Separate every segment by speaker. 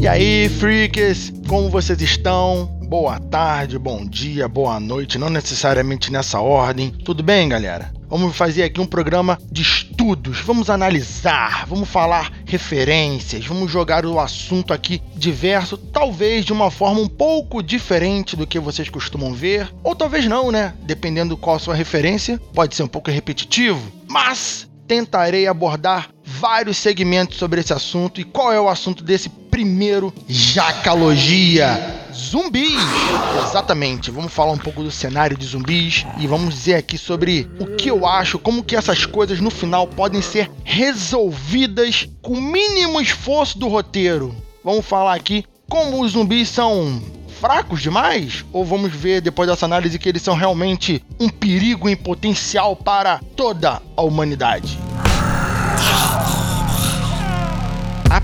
Speaker 1: E aí, freaks, como vocês estão? Boa tarde, bom dia, boa noite, não necessariamente nessa ordem. Tudo bem, galera? Vamos fazer aqui um programa de estudos, vamos analisar, vamos falar referências, vamos jogar o assunto aqui diverso, talvez de uma forma um pouco diferente do que vocês costumam ver, ou talvez não, né? Dependendo qual a sua referência, pode ser um pouco repetitivo, mas tentarei abordar vários segmentos sobre esse assunto. E qual é o assunto desse primeiro Jacalogia? Zumbis! Exatamente, vamos falar um pouco do cenário de zumbis e vamos dizer aqui sobre o que eu acho, como que essas coisas no final podem ser resolvidas com o mínimo esforço do roteiro. Vamos falar aqui como os zumbis são fracos demais? Ou vamos ver depois dessa análise que eles são realmente um perigo em potencial para toda a humanidade?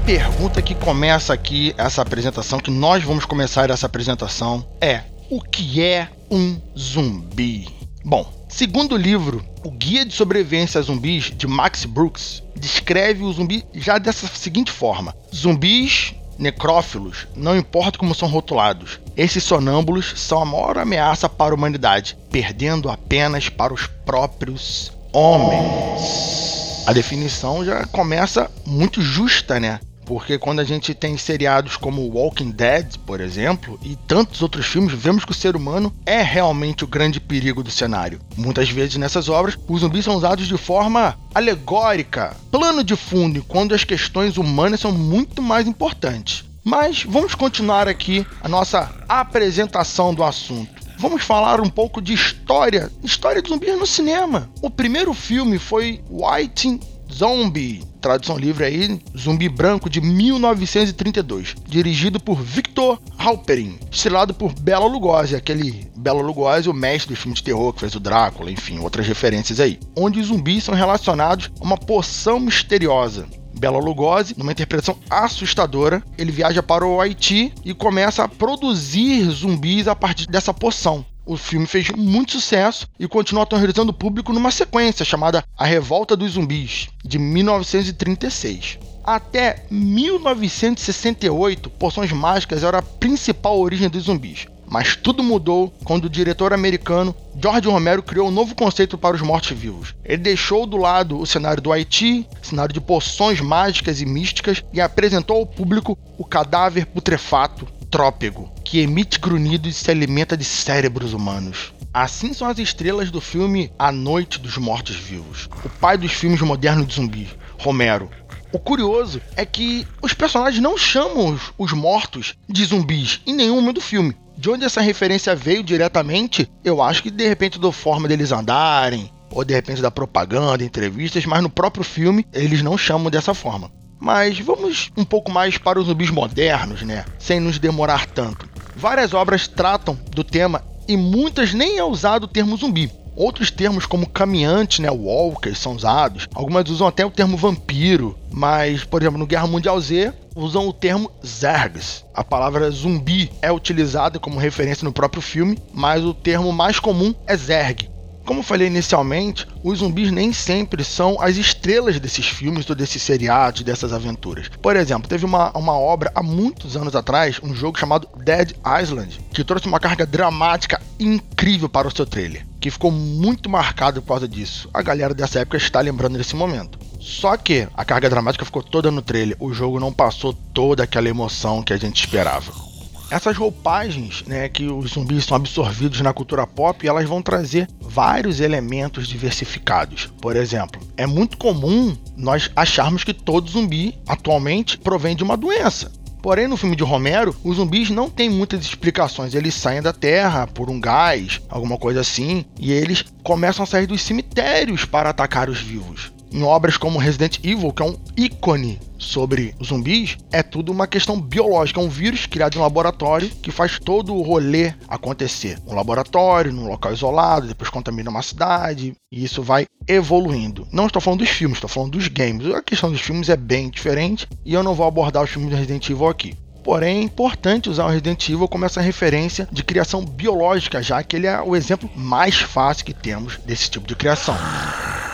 Speaker 1: Pergunta que começa aqui essa apresentação, que nós vamos começar essa apresentação, é: o que é um zumbi? Bom, segundo o livro O Guia de Sobrevivência a Zumbis de Max Brooks, descreve o zumbi já dessa seguinte forma: zumbis necrófilos, não importa como são rotulados, esses sonâmbulos são a maior ameaça para a humanidade, perdendo apenas para os próprios homens. A definição já começa muito justa, né? Porque quando a gente tem seriados como Walking Dead, por exemplo, e tantos outros filmes, vemos que o ser humano é realmente o grande perigo do cenário. Muitas vezes nessas obras, os zumbis são usados de forma alegórica, plano de fundo, quando as questões humanas são muito mais importantes. Mas vamos continuar aqui a nossa apresentação do assunto. Vamos falar um pouco de história, história de zumbis no cinema. O primeiro filme foi White Zombie, tradução livre aí, Zumbi Branco de 1932, dirigido por Victor Halperin, estrelado por Bela Lugosi, aquele Bela Lugosi, o mestre do filme de terror que fez o Drácula, enfim, outras referências aí, onde os zumbis são relacionados a uma poção misteriosa. Bela Lugosi, numa interpretação assustadora, ele viaja para o Haiti e começa a produzir zumbis a partir dessa poção. O filme fez muito sucesso e continua aterrorizando o público numa sequência chamada A Revolta dos Zumbis, de 1936. Até 1968, poções mágicas era a principal origem dos zumbis. Mas tudo mudou quando o diretor americano George Romero criou um novo conceito para os mortos-vivos. Ele deixou do lado o cenário do Haiti, cenário de poções mágicas e místicas, e apresentou ao público o cadáver putrefato, trópego, que emite grunhidos e se alimenta de cérebros humanos. Assim são as estrelas do filme A Noite dos Mortos-Vivos, o pai dos filmes modernos de zumbi, Romero. O curioso é que os personagens não chamam os mortos de zumbis em nenhum momento do filme. De onde essa referência veio diretamente, eu acho que de repente da forma deles andarem, ou de repente da propaganda, entrevistas, mas no próprio filme eles não chamam dessa forma. Mas vamos um pouco mais para os zumbis modernos, né? Sem nos demorar tanto. Várias obras tratam do tema e muitas nem é usado o termo zumbi. Outros termos como caminhante, né, walkers são usados. Algumas usam até o termo vampiro, mas, por exemplo, no Guerra Mundial Z, usam o termo Zergs. A palavra zumbi é utilizada como referência no próprio filme, mas o termo mais comum é Zerg, como falei inicialmente, os zumbis nem sempre são as estrelas desses filmes ou desses seriados, dessas aventuras. Por exemplo, teve uma, uma obra há muitos anos atrás, um jogo chamado Dead Island, que trouxe uma carga dramática incrível para o seu trailer, que ficou muito marcado por causa disso. A galera dessa época está lembrando desse momento. Só que a carga dramática ficou toda no trailer, o jogo não passou toda aquela emoção que a gente esperava essas roupagens, né, que os zumbis são absorvidos na cultura pop, elas vão trazer vários elementos diversificados. Por exemplo, é muito comum nós acharmos que todo zumbi atualmente provém de uma doença. Porém, no filme de Romero, os zumbis não têm muitas explicações. Eles saem da terra por um gás, alguma coisa assim, e eles começam a sair dos cemitérios para atacar os vivos em obras como Resident Evil, que é um ícone sobre zumbis, é tudo uma questão biológica, é um vírus criado em um laboratório que faz todo o rolê acontecer. Um laboratório, num local isolado, depois contamina uma cidade, e isso vai evoluindo. Não estou falando dos filmes, estou falando dos games. A questão dos filmes é bem diferente e eu não vou abordar os filmes do Resident Evil aqui. Porém, é importante usar o Resident Evil como essa referência de criação biológica, já que ele é o exemplo mais fácil que temos desse tipo de criação.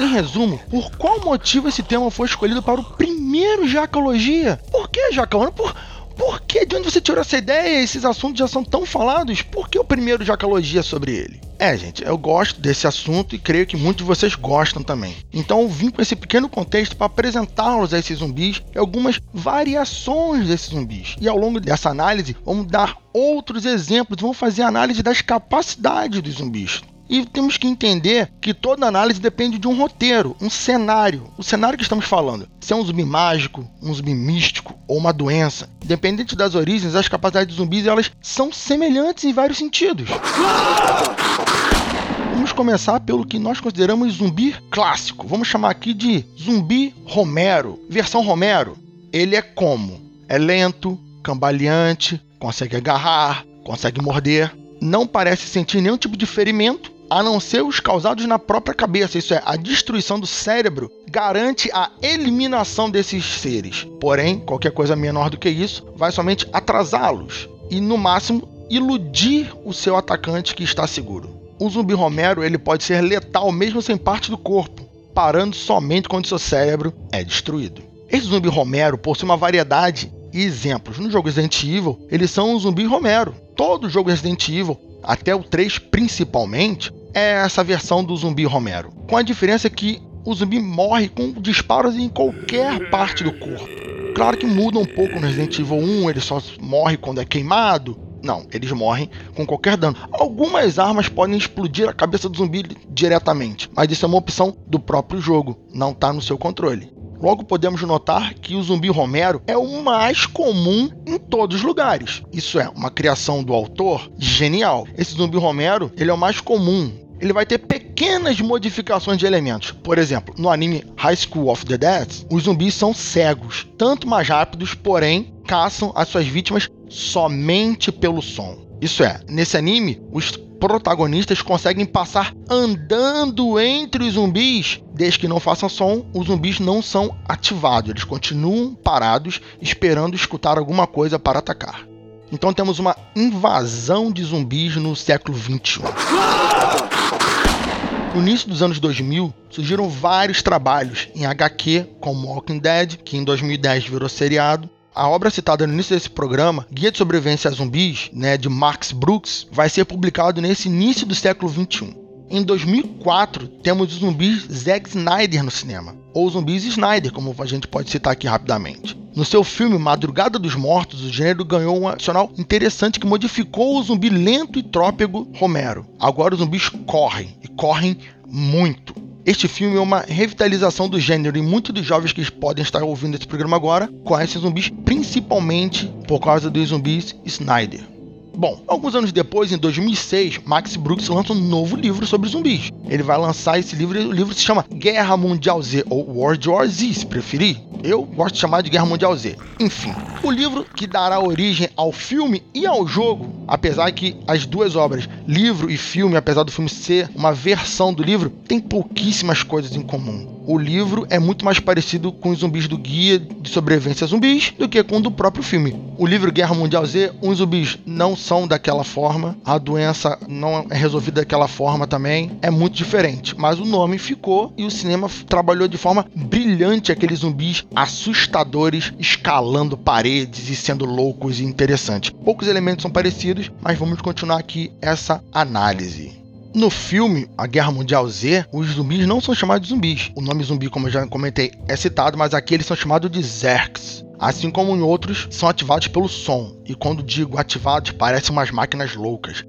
Speaker 1: Em resumo, por qual motivo esse tema foi escolhido para o primeiro Jacologia? Por que Jacalona? Por, Por que? De onde você tirou essa ideia? Esses assuntos já são tão falados. Por que o primeiro já calogia sobre ele? É, gente, eu gosto desse assunto e creio que muitos de vocês gostam também. Então vim com esse pequeno contexto para apresentá-los a esses zumbis e algumas variações desses zumbis. E ao longo dessa análise, vamos dar outros exemplos, vamos fazer análise das capacidades dos zumbis. E temos que entender que toda análise depende de um roteiro, um cenário. O cenário que estamos falando, se é um zumbi mágico, um zumbi místico ou uma doença. Independente das origens, as capacidades de zumbis elas são semelhantes em vários sentidos. Vamos começar pelo que nós consideramos zumbi clássico. Vamos chamar aqui de zumbi Romero. Versão Romero. Ele é como? É lento, cambaleante, consegue agarrar, consegue morder, não parece sentir nenhum tipo de ferimento a não ser os causados na própria cabeça. Isso é, a destruição do cérebro garante a eliminação desses seres. Porém, qualquer coisa menor do que isso vai somente atrasá-los e, no máximo, iludir o seu atacante que está seguro. O zumbi Romero ele pode ser letal mesmo sem parte do corpo, parando somente quando seu cérebro é destruído. Esse zumbi Romero possui uma variedade e exemplos. No jogo Resident Evil, eles são o zumbi Romero. Todo jogo Resident Evil, até o 3 principalmente, é essa versão do zumbi Romero. Com a diferença que o zumbi morre com disparos em qualquer parte do corpo. Claro que muda um pouco no Resident Evil 1, ele só morre quando é queimado. Não, eles morrem com qualquer dano. Algumas armas podem explodir a cabeça do zumbi diretamente, mas isso é uma opção do próprio jogo, não está no seu controle. Logo podemos notar que o zumbi Romero é o mais comum em todos os lugares. Isso é uma criação do autor genial. Esse zumbi Romero, ele é o mais comum. Ele vai ter pequenas modificações de elementos. Por exemplo, no anime High School of the Dead, os zumbis são cegos, tanto mais rápidos, porém caçam as suas vítimas somente pelo som. Isso é, nesse anime, os protagonistas conseguem passar andando entre os zumbis. Desde que não façam som, os zumbis não são ativados, eles continuam parados esperando escutar alguma coisa para atacar. Então temos uma invasão de zumbis no século 21. No início dos anos 2000, surgiram vários trabalhos em HQ, como Walking Dead, que em 2010 virou seriado, a obra citada no início desse programa, Guia de Sobrevivência a Zumbis, né, de Max Brooks, vai ser publicado nesse início do século 21. Em 2004, temos os zumbis Zack Snyder no cinema, ou zumbis Snyder, como a gente pode citar aqui rapidamente. No seu filme Madrugada dos Mortos, o gênero ganhou um adicional interessante que modificou o zumbi lento e trópego Romero. Agora os zumbis correm, e correm muito. Este filme é uma revitalização do gênero e muitos dos jovens que podem estar ouvindo esse programa agora conhecem zumbis principalmente por causa dos zumbis Snyder. Bom, alguns anos depois, em 2006, Max Brooks lança um novo livro sobre zumbis. Ele vai lançar esse livro, o livro se chama Guerra Mundial Z, ou World War Z, se preferir. Eu gosto de chamar de Guerra Mundial Z. Enfim, o livro que dará origem ao filme e ao jogo, apesar que as duas obras, livro e filme, apesar do filme ser uma versão do livro, tem pouquíssimas coisas em comum o livro é muito mais parecido com os zumbis do Guia de Sobrevivência a Zumbis do que com o do próprio filme. O livro Guerra Mundial Z, os zumbis não são daquela forma, a doença não é resolvida daquela forma também, é muito diferente. Mas o nome ficou e o cinema trabalhou de forma brilhante aqueles zumbis assustadores escalando paredes e sendo loucos e interessantes. Poucos elementos são parecidos, mas vamos continuar aqui essa análise. No filme A Guerra Mundial Z, os zumbis não são chamados de zumbis. O nome zumbi, como eu já comentei, é citado, mas aqui eles são chamados de Zerks. Assim como em outros, são ativados pelo som. E quando digo ativados, parecem umas máquinas loucas,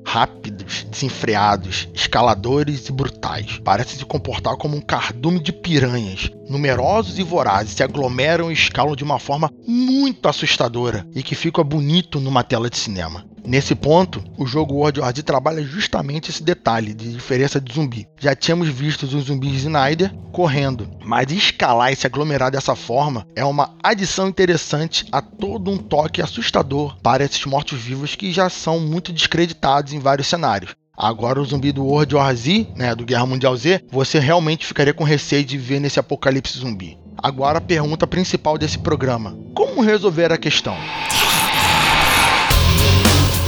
Speaker 1: desenfreados, escaladores e brutais. Parecem se comportar como um cardume de piranhas. Numerosos e vorazes se aglomeram e escalam de uma forma muito assustadora e que fica bonito numa tela de cinema. Nesse ponto, o jogo World War trabalha justamente esse detalhe de diferença de zumbi. Já tínhamos visto os zumbis Snyder correndo, mas escalar e se aglomerar dessa forma é uma adição interessante a todo um toque assustador para esses mortos-vivos que já são muito descreditados em vários cenários. Agora o zumbi do World War Z, né, do Guerra Mundial Z, você realmente ficaria com receio de ver nesse apocalipse zumbi. Agora a pergunta principal desse programa: como resolver a questão?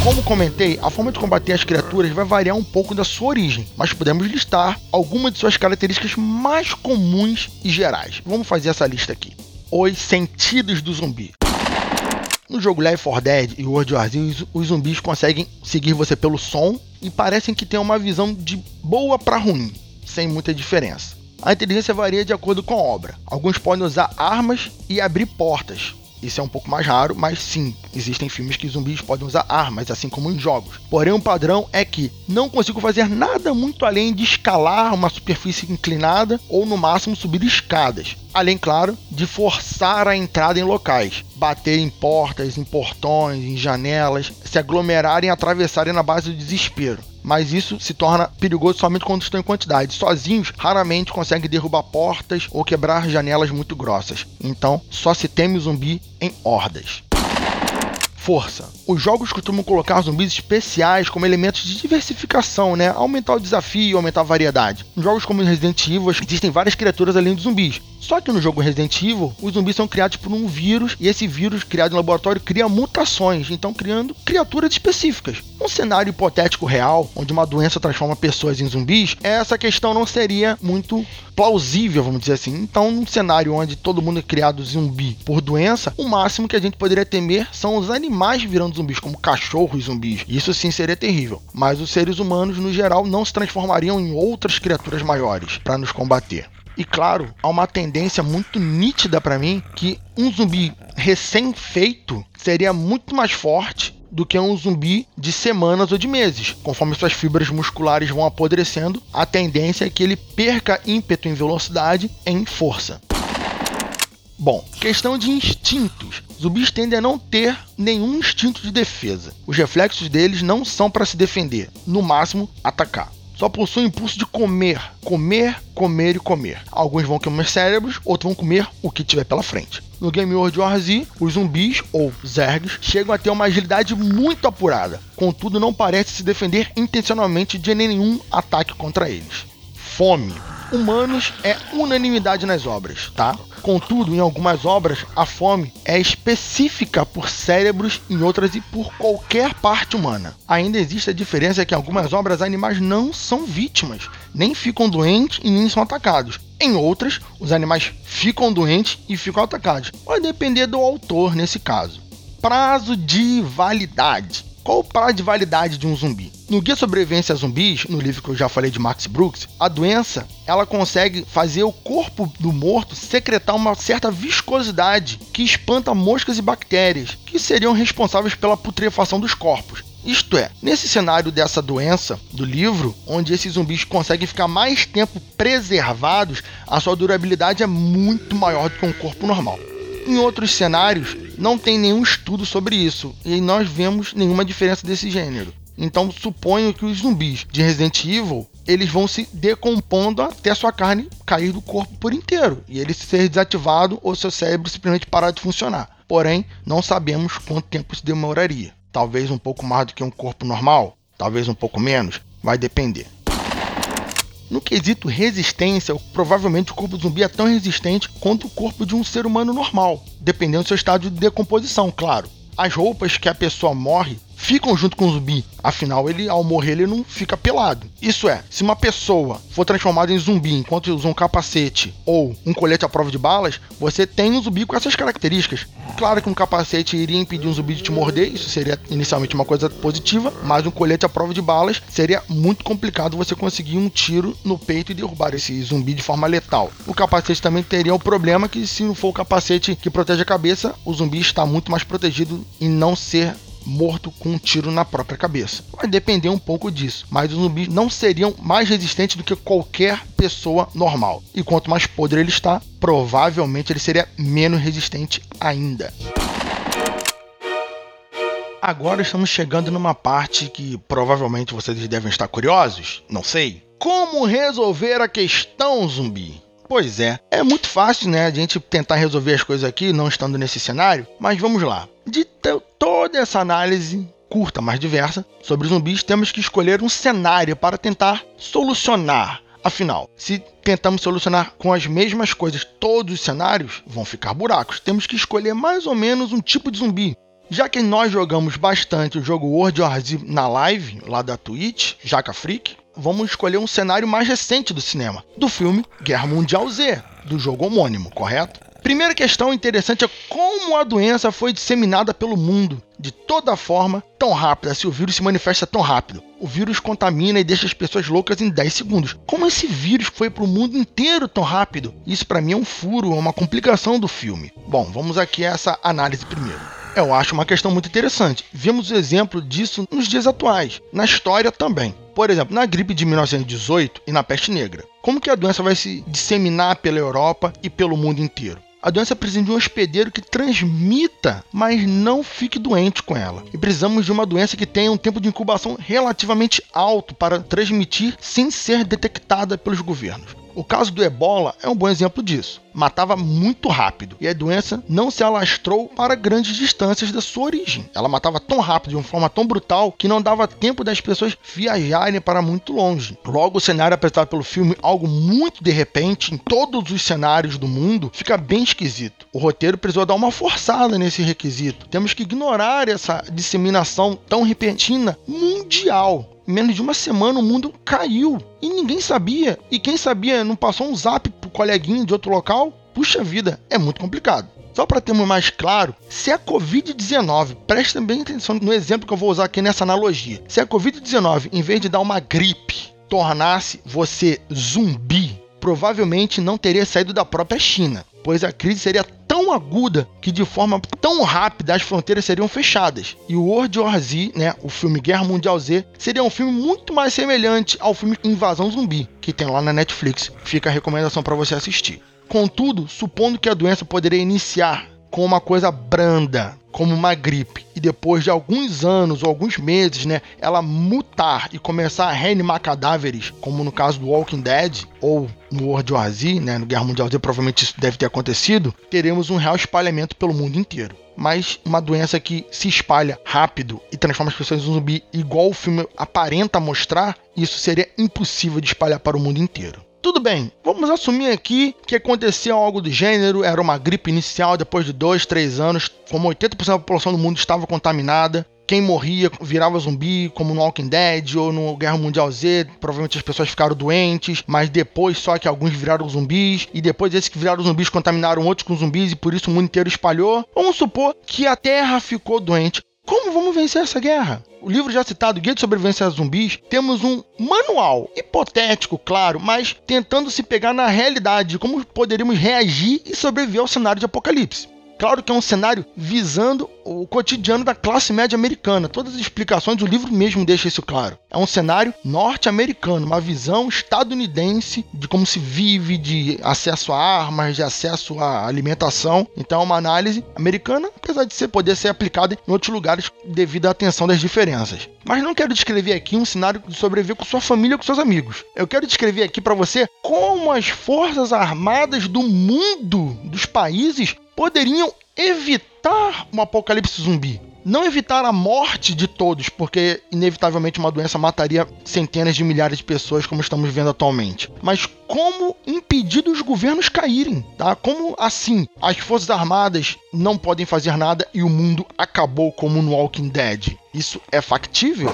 Speaker 1: Como comentei, a forma de combater as criaturas vai variar um pouco da sua origem, mas podemos listar algumas de suas características mais comuns e gerais. Vamos fazer essa lista aqui. Os sentidos do zumbi. No jogo Left 4 Dead e World War Z, os zumbis conseguem seguir você pelo som e parecem que têm uma visão de boa para ruim, sem muita diferença. A inteligência varia de acordo com a obra. Alguns podem usar armas e abrir portas, isso é um pouco mais raro, mas sim, existem filmes que zumbis podem usar armas, assim como em jogos. Porém, o um padrão é que não consigo fazer nada muito além de escalar uma superfície inclinada ou no máximo subir escadas. Além, claro, de forçar a entrada em locais, bater em portas, em portões, em janelas, se aglomerarem e atravessarem na base do desespero mas isso se torna perigoso somente quando estão em quantidade. Sozinhos, raramente conseguem derrubar portas ou quebrar janelas muito grossas. Então, só se teme o zumbi em hordas força. Os jogos costumam colocar zumbis especiais como elementos de diversificação, né? Aumentar o desafio, aumentar a variedade. Em jogos como Resident Evil existem várias criaturas além de zumbis. Só que no jogo Resident Evil, os zumbis são criados por um vírus e esse vírus criado em laboratório cria mutações, então criando criaturas específicas. Um cenário hipotético real, onde uma doença transforma pessoas em zumbis, essa questão não seria muito plausível, vamos dizer assim. Então, num cenário onde todo mundo é criado zumbi por doença, o máximo que a gente poderia temer são os animais virando zumbis, como cachorros zumbis. Isso sim seria terrível. Mas os seres humanos, no geral, não se transformariam em outras criaturas maiores para nos combater. E claro, há uma tendência muito nítida para mim que um zumbi recém-feito seria muito mais forte do que um zumbi de semanas ou de meses. Conforme suas fibras musculares vão apodrecendo, a tendência é que ele perca ímpeto em velocidade em força. Bom, questão de instintos. Zumbis tendem a não ter nenhum instinto de defesa. Os reflexos deles não são para se defender, no máximo atacar só possui o impulso de comer, comer, comer e comer. Alguns vão comer cérebros, outros vão comer o que tiver pela frente. No Game World War Z, os zumbis, ou zergs, chegam a ter uma agilidade muito apurada, contudo não parece se defender intencionalmente de nenhum ataque contra eles. Fome humanos é unanimidade nas obras, tá? Contudo, em algumas obras, a fome é específica por cérebros, em outras e por qualquer parte humana. Ainda existe a diferença que em algumas obras animais não são vítimas, nem ficam doentes e nem são atacados. Em outras, os animais ficam doentes e ficam atacados. Vai depender do autor nesse caso. Prazo de validade. Qual o prazo de validade de um zumbi? No Guia Sobrevivência a Zumbis, no livro que eu já falei de Max Brooks, a doença ela consegue fazer o corpo do morto secretar uma certa viscosidade que espanta moscas e bactérias, que seriam responsáveis pela putrefação dos corpos. Isto é, nesse cenário dessa doença do livro, onde esses zumbis conseguem ficar mais tempo preservados, a sua durabilidade é muito maior do que um corpo normal. Em outros cenários, não tem nenhum estudo sobre isso e nós vemos nenhuma diferença desse gênero. Então suponho que os zumbis de Resident Evil eles vão se decompondo até sua carne cair do corpo por inteiro e ele ser desativado ou seu cérebro simplesmente parar de funcionar. Porém, não sabemos quanto tempo isso demoraria. Talvez um pouco mais do que um corpo normal, talvez um pouco menos, vai depender. No quesito resistência, provavelmente o corpo zumbi é tão resistente quanto o corpo de um ser humano normal, dependendo do seu estado de decomposição, claro. As roupas que a pessoa morre ficam junto com o zumbi. Afinal, ele ao morrer ele não fica pelado. Isso é, se uma pessoa for transformada em zumbi enquanto usa um capacete ou um colete à prova de balas, você tem um zumbi com essas características. Claro que um capacete iria impedir um zumbi de te morder, isso seria inicialmente uma coisa positiva, mas um colete à prova de balas seria muito complicado você conseguir um tiro no peito e derrubar esse zumbi de forma letal. O capacete também teria o problema que se não for o capacete que protege a cabeça, o zumbi está muito mais protegido em não ser morto com um tiro na própria cabeça. Vai depender um pouco disso, mas os zumbis não seriam mais resistentes do que qualquer pessoa normal. E quanto mais podre ele está, provavelmente ele seria menos resistente ainda. Agora estamos chegando numa parte que provavelmente vocês devem estar curiosos, não sei. Como resolver a questão zumbi? Pois é, é muito fácil, né, a gente tentar resolver as coisas aqui, não estando nesse cenário, mas vamos lá. De toda essa análise curta, mas diversa, sobre zumbis, temos que escolher um cenário para tentar solucionar. Afinal, se tentamos solucionar com as mesmas coisas todos os cenários, vão ficar buracos. Temos que escolher mais ou menos um tipo de zumbi. Já que nós jogamos bastante o jogo World War Z na live, lá da Twitch, Jaca Freak, vamos escolher um cenário mais recente do cinema, do filme Guerra Mundial Z, do jogo homônimo, correto? Primeira questão interessante é como a doença foi disseminada pelo mundo de toda forma tão rápida, se o vírus se manifesta tão rápido. O vírus contamina e deixa as pessoas loucas em 10 segundos. Como esse vírus foi para o mundo inteiro tão rápido? Isso para mim é um furo, é uma complicação do filme. Bom, vamos aqui a essa análise primeiro. Eu acho uma questão muito interessante. Vemos o exemplo disso nos dias atuais, na história também. Por exemplo, na gripe de 1918 e na peste negra. Como que a doença vai se disseminar pela Europa e pelo mundo inteiro? A doença precisa de um hospedeiro que transmita, mas não fique doente com ela. E precisamos de uma doença que tenha um tempo de incubação relativamente alto para transmitir sem ser detectada pelos governos. O caso do ebola é um bom exemplo disso. Matava muito rápido e a doença não se alastrou para grandes distâncias da sua origem. Ela matava tão rápido, de uma forma tão brutal, que não dava tempo das pessoas viajarem para muito longe. Logo, o cenário apresentado pelo filme, algo muito de repente, em todos os cenários do mundo, fica bem esquisito. O roteiro precisou dar uma forçada nesse requisito. Temos que ignorar essa disseminação tão repentina mundial em menos de uma semana o mundo caiu e ninguém sabia. E quem sabia não passou um zap pro coleguinha de outro local? Puxa vida, é muito complicado. Só para termos mais claro, se a Covid-19, preste bem atenção no exemplo que eu vou usar aqui nessa analogia. Se a Covid-19, em vez de dar uma gripe, tornasse você zumbi, provavelmente não teria saído da própria China, pois a crise seria tão aguda que de forma tão rápida as fronteiras seriam fechadas. E o World War Z, né, o filme Guerra Mundial Z, seria um filme muito mais semelhante ao filme Invasão Zumbi, que tem lá na Netflix. Fica a recomendação para você assistir. Contudo, supondo que a doença poderia iniciar com uma coisa branda, como uma gripe, e depois de alguns anos ou alguns meses, né, ela mutar e começar a reanimar cadáveres, como no caso do Walking Dead ou no World War Z, né, no Guerra Mundial Z, provavelmente isso deve ter acontecido, teremos um real espalhamento pelo mundo inteiro. Mas uma doença que se espalha rápido e transforma as pessoas em zumbi, igual o filme aparenta mostrar, isso seria impossível de espalhar para o mundo inteiro. Tudo bem, vamos assumir aqui que aconteceu algo do gênero, era uma gripe inicial depois de dois, três anos, como 80% da população do mundo estava contaminada. Quem morria virava zumbi, como no Walking Dead ou no Guerra Mundial Z. Provavelmente as pessoas ficaram doentes, mas depois só que alguns viraram zumbis. E depois esses que viraram zumbis contaminaram outros com zumbis e por isso o mundo inteiro espalhou. Vamos supor que a Terra ficou doente. Como vamos vencer essa guerra? O livro já citado, Guia de Sobrevivência a Zumbis, temos um manual, hipotético, claro, mas tentando se pegar na realidade de como poderíamos reagir e sobreviver ao cenário de apocalipse. Claro que é um cenário visando o cotidiano da classe média americana. Todas as explicações do livro mesmo deixa isso claro. É um cenário norte-americano, uma visão estadunidense de como se vive, de acesso a armas, de acesso à alimentação. Então é uma análise americana, apesar de ser, poder ser aplicada em outros lugares devido à atenção das diferenças. Mas não quero descrever aqui um cenário de sobreviver com sua família, com seus amigos. Eu quero descrever aqui para você como as forças armadas do mundo, dos países, poderiam evitar um apocalipse zumbi. Não evitar a morte de todos, porque inevitavelmente uma doença mataria centenas de milhares de pessoas, como estamos vendo atualmente. Mas como impedir os governos caírem, tá? Como assim as forças armadas não podem fazer nada e o mundo acabou como no Walking Dead? Isso é factível?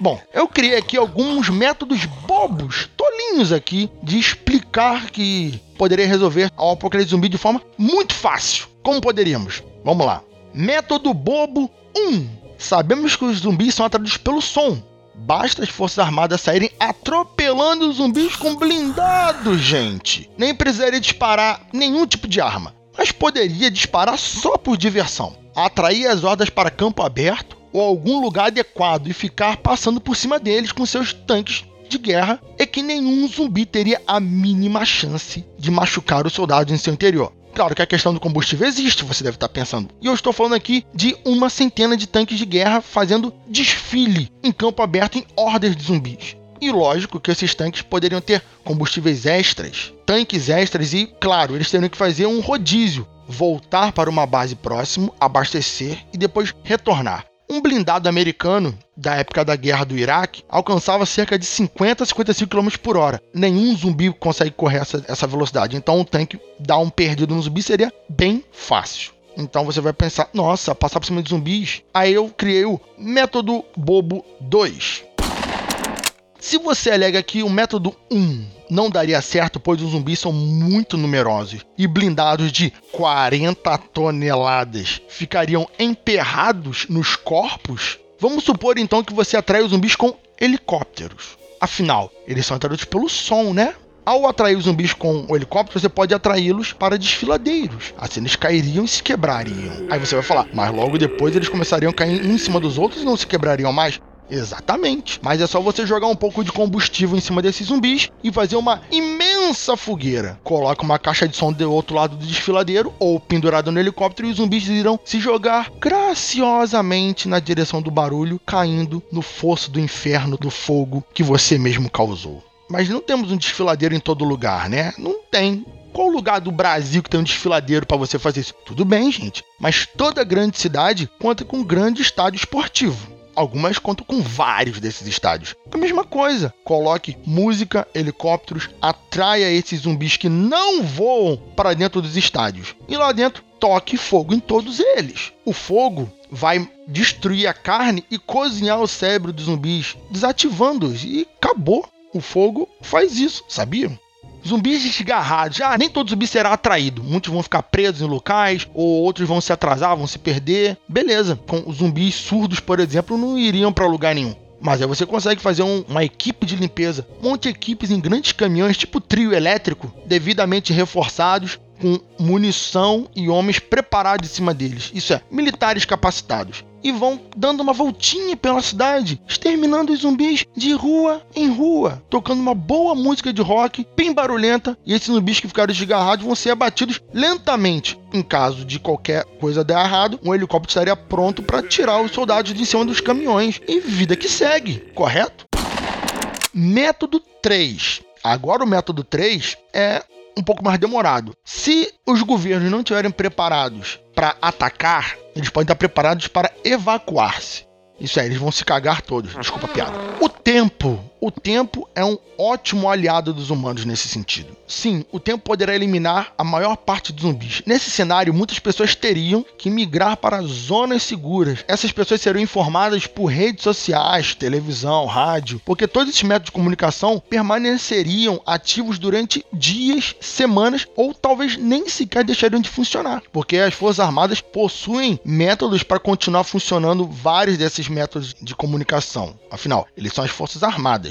Speaker 1: Bom, eu criei aqui alguns métodos bobos, tolinhos aqui, de explicar que poderia resolver o apocalipse zumbi de forma muito fácil. Como poderíamos? Vamos lá. Método bobo 1. Sabemos que os zumbis são atraídos pelo som. Basta as forças armadas saírem atropelando os zumbis com blindados, gente. Nem precisaria disparar nenhum tipo de arma, mas poderia disparar só por diversão. Atrair as hordas para campo aberto ou algum lugar adequado e ficar passando por cima deles com seus tanques de guerra é que nenhum zumbi teria a mínima chance de machucar os soldados em seu interior. Claro que a questão do combustível existe, você deve estar pensando. E eu estou falando aqui de uma centena de tanques de guerra fazendo desfile em campo aberto em hordas de zumbis. E lógico que esses tanques poderiam ter combustíveis extras, tanques extras e, claro, eles teriam que fazer um rodízio, voltar para uma base próximo, abastecer e depois retornar. Um blindado americano da época da guerra do Iraque alcançava cerca de 50 a 55 km por hora. Nenhum zumbi consegue correr essa, essa velocidade. Então, um tanque dar um perdido no zumbi seria bem fácil. Então você vai pensar, nossa, passar por cima de zumbis. Aí eu criei o método bobo 2. Se você alega que o método 1 não daria certo, pois os zumbis são muito numerosos e blindados de 40 toneladas ficariam emperrados nos corpos, vamos supor então que você atrai os zumbis com helicópteros. Afinal, eles são atraídos pelo som, né? Ao atrair os zumbis com o helicóptero, você pode atraí-los para desfiladeiros. Assim eles cairiam e se quebrariam. Aí você vai falar, mas logo depois eles começariam a cair um em cima dos outros e não se quebrariam mais? Exatamente. Mas é só você jogar um pouco de combustível em cima desses zumbis e fazer uma imensa fogueira. Coloca uma caixa de som do outro lado do desfiladeiro ou pendurado no helicóptero e os zumbis irão se jogar graciosamente na direção do barulho, caindo no fosso do inferno do fogo que você mesmo causou. Mas não temos um desfiladeiro em todo lugar, né? Não tem. Qual lugar do Brasil que tem um desfiladeiro para você fazer isso? Tudo bem, gente, mas toda grande cidade conta com um grande estádio esportivo. Algumas contam com vários desses estádios. A mesma coisa. Coloque música, helicópteros, atraia esses zumbis que não voam para dentro dos estádios. E lá dentro, toque fogo em todos eles. O fogo vai destruir a carne e cozinhar o cérebro dos zumbis, desativando-os e acabou. O fogo faz isso, sabiam? Zumbis desgarrados. Ah, nem todo zumbi será atraído. Muitos vão ficar presos em locais, ou outros vão se atrasar, vão se perder. Beleza. Com zumbis surdos, por exemplo, não iriam para lugar nenhum. Mas aí você consegue fazer um, uma equipe de limpeza. Monte equipes em grandes caminhões, tipo trio elétrico, devidamente reforçados, com munição e homens preparados em cima deles. Isso é, militares capacitados e vão dando uma voltinha pela cidade, exterminando os zumbis de rua em rua, tocando uma boa música de rock, bem barulhenta, e esses zumbis que ficaram desgarrados vão ser abatidos lentamente. Em caso de qualquer coisa der errado, um helicóptero estaria pronto para tirar os soldados de cima dos caminhões. E vida que segue, correto? Método 3. Agora o método 3 é um pouco mais demorado. Se os governos não estiverem preparados para atacar, eles podem estar preparados para evacuar-se. Isso aí, eles vão se cagar todos. Desculpa a piada. O tempo. O tempo é um ótimo aliado dos humanos nesse sentido. Sim, o tempo poderá eliminar a maior parte dos zumbis. Nesse cenário, muitas pessoas teriam que migrar para zonas seguras. Essas pessoas seriam informadas por redes sociais, televisão, rádio, porque todos esses métodos de comunicação permaneceriam ativos durante dias, semanas ou talvez nem sequer deixariam de funcionar, porque as Forças Armadas possuem métodos para continuar funcionando vários desses métodos de comunicação. Afinal, eles são as Forças Armadas.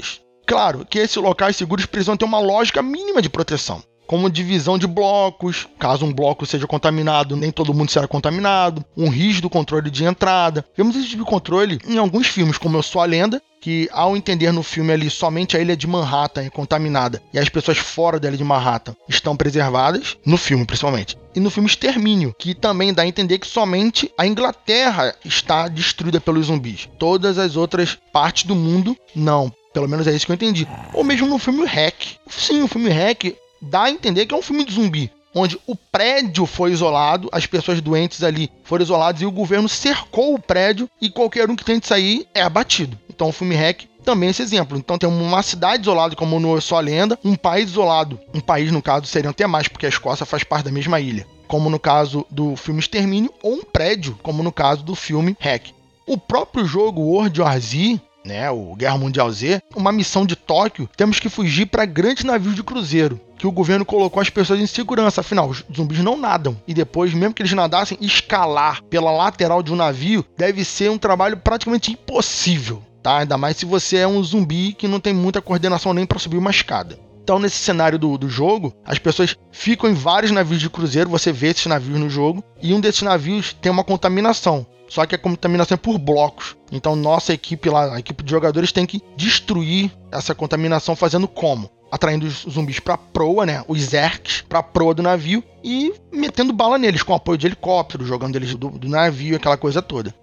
Speaker 1: Claro que esses locais seguros precisam ter uma lógica mínima de proteção, como divisão de blocos, caso um bloco seja contaminado, nem todo mundo será contaminado, um rígido controle de entrada. Vemos esse tipo de controle em alguns filmes, como Eu Sou a Lenda, que ao entender no filme ali somente a ilha de Manhattan é contaminada e as pessoas fora da ilha de Manhattan estão preservadas, no filme principalmente. E no filme Extermínio, que também dá a entender que somente a Inglaterra está destruída pelos zumbis. Todas as outras partes do mundo não. Pelo menos é isso que eu entendi. Ou mesmo no filme Hack. Sim, o filme Hack dá a entender que é um filme de zumbi. Onde o prédio foi isolado, as pessoas doentes ali foram isoladas e o governo cercou o prédio e qualquer um que tente sair é abatido. Então o filme Hack também é esse exemplo. Então tem uma cidade isolada, como no Só Lenda, um país isolado. Um país, no caso, seriam até mais, porque a Escócia faz parte da mesma ilha. Como no caso do filme Extermínio, ou um prédio, como no caso do filme Hack. O próprio jogo World War Z né, o Guerra Mundial Z, uma missão de Tóquio, temos que fugir para grandes navios de cruzeiro, que o governo colocou as pessoas em segurança. Afinal, os zumbis não nadam. E depois, mesmo que eles nadassem, escalar pela lateral de um navio deve ser um trabalho praticamente impossível. Tá? Ainda mais se você é um zumbi que não tem muita coordenação nem para subir uma escada. Então, nesse cenário do, do jogo, as pessoas ficam em vários navios de cruzeiro, você vê esses navios no jogo, e um desses navios tem uma contaminação. Só que a contaminação é por blocos. Então nossa equipe lá, a equipe de jogadores tem que destruir essa contaminação fazendo como? Atraindo os zumbis pra proa, né? Os Zerks pra proa do navio e metendo bala neles com apoio de helicóptero, jogando eles do, do navio, aquela coisa toda.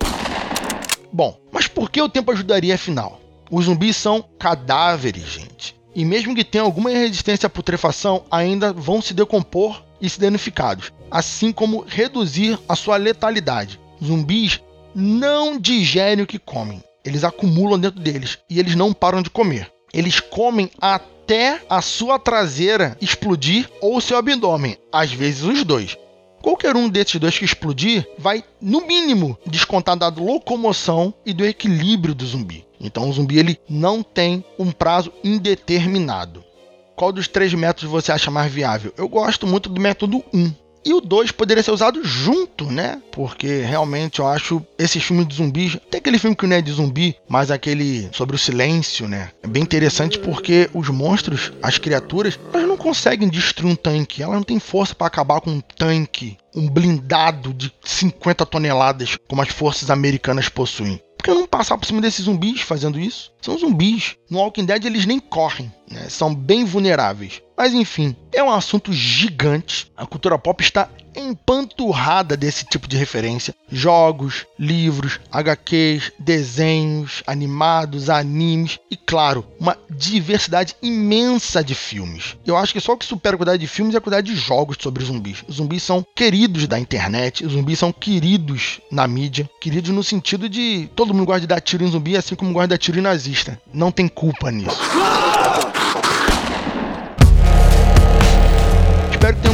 Speaker 1: Bom, mas por que o tempo ajudaria afinal? Os zumbis são cadáveres, gente. E mesmo que tenham alguma resistência à putrefação, ainda vão se decompor e se danificados, assim como reduzir a sua letalidade zumbis não digerem o que comem. Eles acumulam dentro deles e eles não param de comer. Eles comem até a sua traseira explodir ou seu abdômen, às vezes os dois. Qualquer um desses dois que explodir vai, no mínimo, descontar da locomoção e do equilíbrio do zumbi. Então o zumbi ele não tem um prazo indeterminado. Qual dos três métodos você acha mais viável? Eu gosto muito do método 1. E o 2 poderia ser usado junto, né? Porque realmente eu acho esses filmes de zumbis. Tem aquele filme que não é de zumbi, mas aquele sobre o silêncio, né? É bem interessante porque os monstros, as criaturas, elas não conseguem destruir um tanque. Elas não têm força para acabar com um tanque, um blindado de 50 toneladas, como as forças americanas possuem. Que não passar por cima desses zumbis fazendo isso? São zumbis. No Walking Dead eles nem correm, né? São bem vulneráveis. Mas enfim, é um assunto gigante. A cultura pop está empanturrada desse tipo de referência. Jogos, livros, HQs, desenhos, animados, animes e, claro, uma diversidade imensa de filmes. Eu acho que só o que supera a quantidade de filmes é a quantidade de jogos sobre zumbis. Zumbis são queridos da internet, zumbis são queridos na mídia. Queridos no sentido de todo mundo gosta de dar tiro em zumbi, assim como gosta de dar tiro em nazista. Não tem culpa nisso.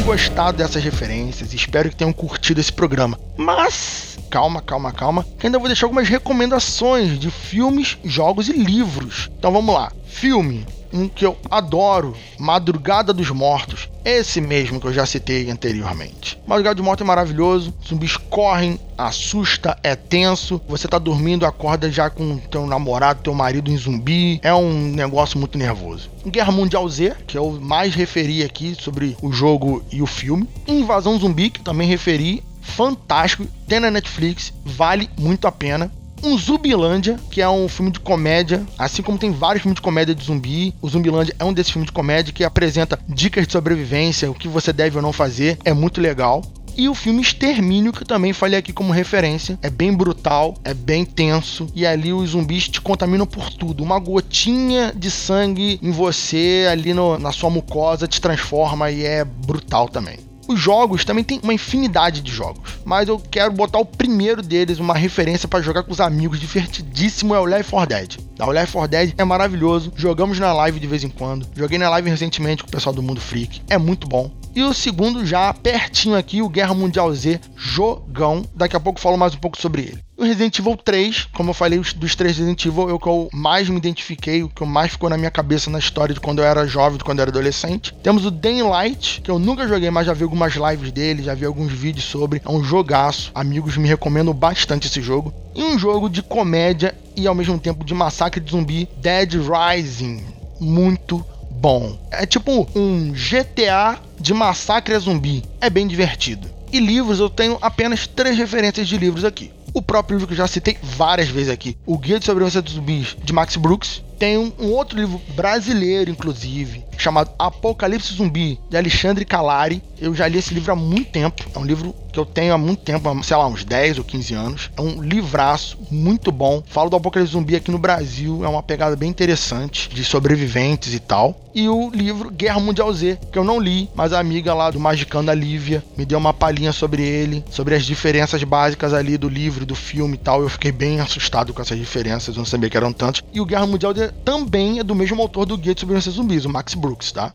Speaker 1: Gostado dessas referências, espero que tenham curtido esse programa. Mas calma, calma, calma, que ainda vou deixar algumas recomendações de filmes, jogos e livros. Então vamos lá. Filme um que eu adoro, Madrugada dos Mortos. Esse mesmo que eu já citei anteriormente. Madrugada dos Mortos é maravilhoso, zumbis correm, assusta, é tenso. Você tá dormindo, acorda já com teu namorado, teu marido em zumbi. É um negócio muito nervoso. Guerra Mundial Z, que eu mais referi aqui sobre o jogo e o filme. Invasão Zumbi, que também referi. Fantástico, tem na Netflix, vale muito a pena um Zumbilândia, que é um filme de comédia, assim como tem vários filmes de comédia de zumbi. O Zumbilândia é um desses filmes de comédia que apresenta dicas de sobrevivência, o que você deve ou não fazer. É muito legal. E o filme Extermínio, que também falei aqui como referência. É bem brutal, é bem tenso. E ali os zumbis te contaminam por tudo. Uma gotinha de sangue em você, ali no, na sua mucosa, te transforma e é brutal também. Os jogos também tem uma infinidade de jogos, mas eu quero botar o primeiro deles, uma referência para jogar com os amigos, divertidíssimo, é o Left 4 Dead. O Left 4 Dead é maravilhoso, jogamos na live de vez em quando, joguei na live recentemente com o pessoal do Mundo Freak, é muito bom. E o segundo já pertinho aqui, o Guerra Mundial Z, jogão. Daqui a pouco falo mais um pouco sobre ele. O Resident Evil 3, como eu falei, dos três Resident Evil é o que eu mais me identifiquei, o que mais ficou na minha cabeça na história de quando eu era jovem, de quando eu era adolescente. Temos o Daylight, que eu nunca joguei, mas já vi algumas lives dele, já vi alguns vídeos sobre. É um jogaço. Amigos me recomendam bastante esse jogo. E um jogo de comédia e ao mesmo tempo de massacre de zumbi, Dead Rising. Muito bom. É tipo um GTA de massacre a zumbi. É bem divertido. E livros, eu tenho apenas três referências de livros aqui. O próprio livro que eu já citei várias vezes aqui, O Guia de Sobrevivência dos Zumbis, de Max Brooks. Tem um, outro livro brasileiro, inclusive, chamado Apocalipse Zumbi, de Alexandre Calari. Eu já li esse livro há muito tempo. É um livro que eu tenho há muito tempo, sei lá, uns 10 ou 15 anos. É um livraço muito bom. Falo do Apocalipse Zumbi aqui no Brasil, é uma pegada bem interessante de sobreviventes e tal. E o livro Guerra Mundial Z, que eu não li, mas a amiga lá do Magicando, a Lívia, me deu uma palhinha sobre ele, sobre as diferenças básicas ali do livro, do filme e tal. Eu fiquei bem assustado com essas diferenças, eu não sabia que eram tantas. E o Guerra Mundial Z também é do mesmo autor do Guia de Sobrevivência Zumbis, o Max Brooks, tá?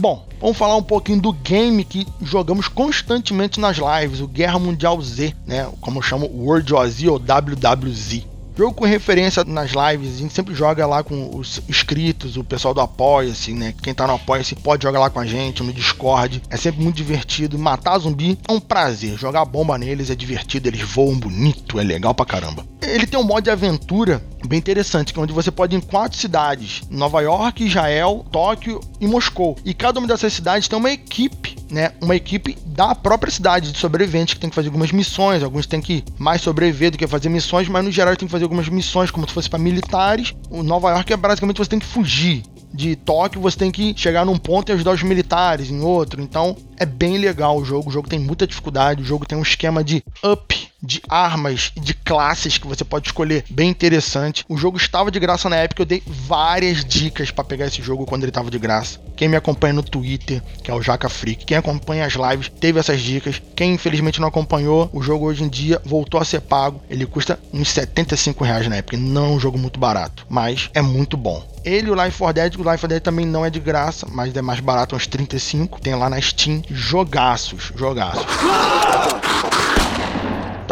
Speaker 1: Bom, vamos falar um pouquinho do game que jogamos constantemente nas lives, o Guerra Mundial Z, né? Como eu chamo World War Z ou WWZ. Jogo com referência nas lives, a gente sempre joga lá com os inscritos, o pessoal do Apoia-se, né? Quem tá no Apoia-se pode jogar lá com a gente, no Discord. É sempre muito divertido. Matar zumbi é um prazer. Jogar bomba neles é divertido, eles voam bonito, é legal pra caramba. Ele tem um modo de aventura bem interessante, que é onde você pode ir em quatro cidades: Nova York, Israel, Tóquio e Moscou. E cada uma dessas cidades tem uma equipe, né? Uma equipe da própria cidade de sobreviventes que tem que fazer algumas missões. Alguns têm que mais sobreviver do que fazer missões, mas no geral tem que fazer algumas missões como se fosse para militares. O Nova York é basicamente você tem que fugir de Tóquio, você tem que chegar num ponto e ajudar os militares em outro. Então é bem legal o jogo. O jogo tem muita dificuldade. O jogo tem um esquema de up de armas e de classes que você pode escolher bem interessante. O jogo estava de graça na época, eu dei várias dicas para pegar esse jogo quando ele estava de graça. Quem me acompanha no Twitter, que é o Jaca Freak, quem acompanha as lives, teve essas dicas. Quem infelizmente não acompanhou, o jogo hoje em dia voltou a ser pago. Ele custa uns 75 reais na época. Não é um jogo muito barato, mas é muito bom. Ele o Life 4 Dead, o Life 4 Dead também não é de graça, mas é mais barato, uns 35. Tem lá na Steam, jogaços, jogaços.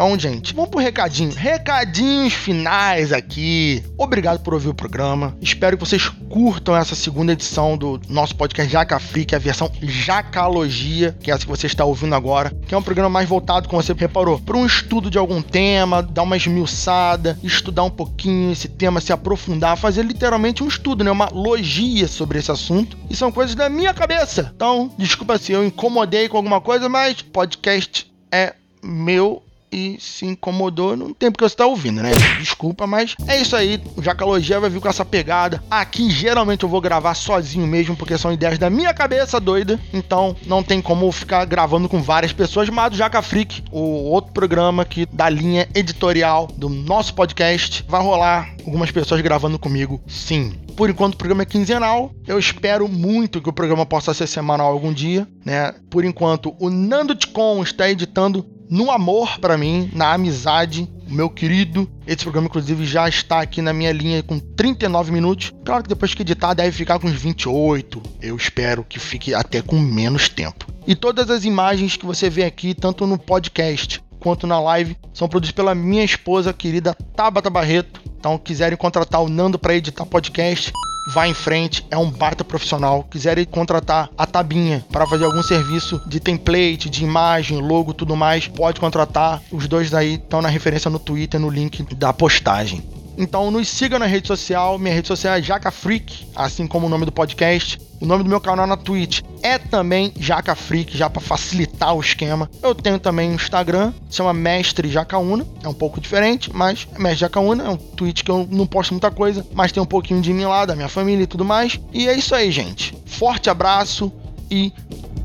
Speaker 1: Então, gente, vamos pro recadinho. Recadinhos finais aqui. Obrigado por ouvir o programa. Espero que vocês curtam essa segunda edição do nosso podcast Jaca Free, que é a versão Jacalogia, que é essa que você está ouvindo agora, que é um programa mais voltado, como você reparou, para um estudo de algum tema, dar uma esmiuçada, estudar um pouquinho esse tema, se aprofundar, fazer literalmente um estudo, né? Uma logia sobre esse assunto. E são coisas da minha cabeça. Então, desculpa se eu incomodei com alguma coisa, mas podcast é meu e se incomodou, não tem porque você tá ouvindo, né? Desculpa, mas é isso aí. O Jacalogia vai vir com essa pegada. Aqui geralmente eu vou gravar sozinho mesmo, porque são ideias da minha cabeça doida. Então não tem como ficar gravando com várias pessoas. Mas o Jaca Freak, o outro programa que da linha editorial do nosso podcast, vai rolar algumas pessoas gravando comigo, sim. Por enquanto o programa é quinzenal. Eu espero muito que o programa possa ser semanal algum dia, né? Por enquanto o Nando Ticon está editando no amor para mim, na amizade, meu querido. Esse programa, inclusive, já está aqui na minha linha com 39 minutos. Claro que depois que editar, deve ficar com uns 28. Eu espero que fique até com menos tempo. E todas as imagens que você vê aqui, tanto no podcast quanto na live, são produzidas pela minha esposa querida Tabata Barreto. Então, quiserem contratar o Nando para editar podcast, vá em frente, é um baita profissional. Quiserem contratar a Tabinha para fazer algum serviço de template, de imagem, logo, tudo mais, pode contratar. Os dois daí estão na referência no Twitter, no link da postagem. Então nos siga na rede social, minha rede social é Jaca Freak, assim como o nome do podcast. O nome do meu canal na Twitch é também Jaca Freak, já para facilitar o esquema. Eu tenho também um Instagram, se chama Mestre Jacaúna, é um pouco diferente, mas é Mestre Jacaúna é um tweet que eu não posto muita coisa, mas tem um pouquinho de mim lá, da minha família e tudo mais. E é isso aí, gente. Forte abraço e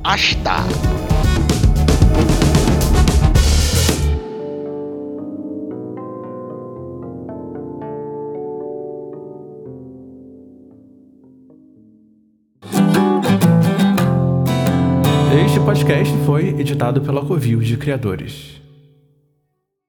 Speaker 1: hasta!
Speaker 2: Podcast foi editado pela Covil de Criadores.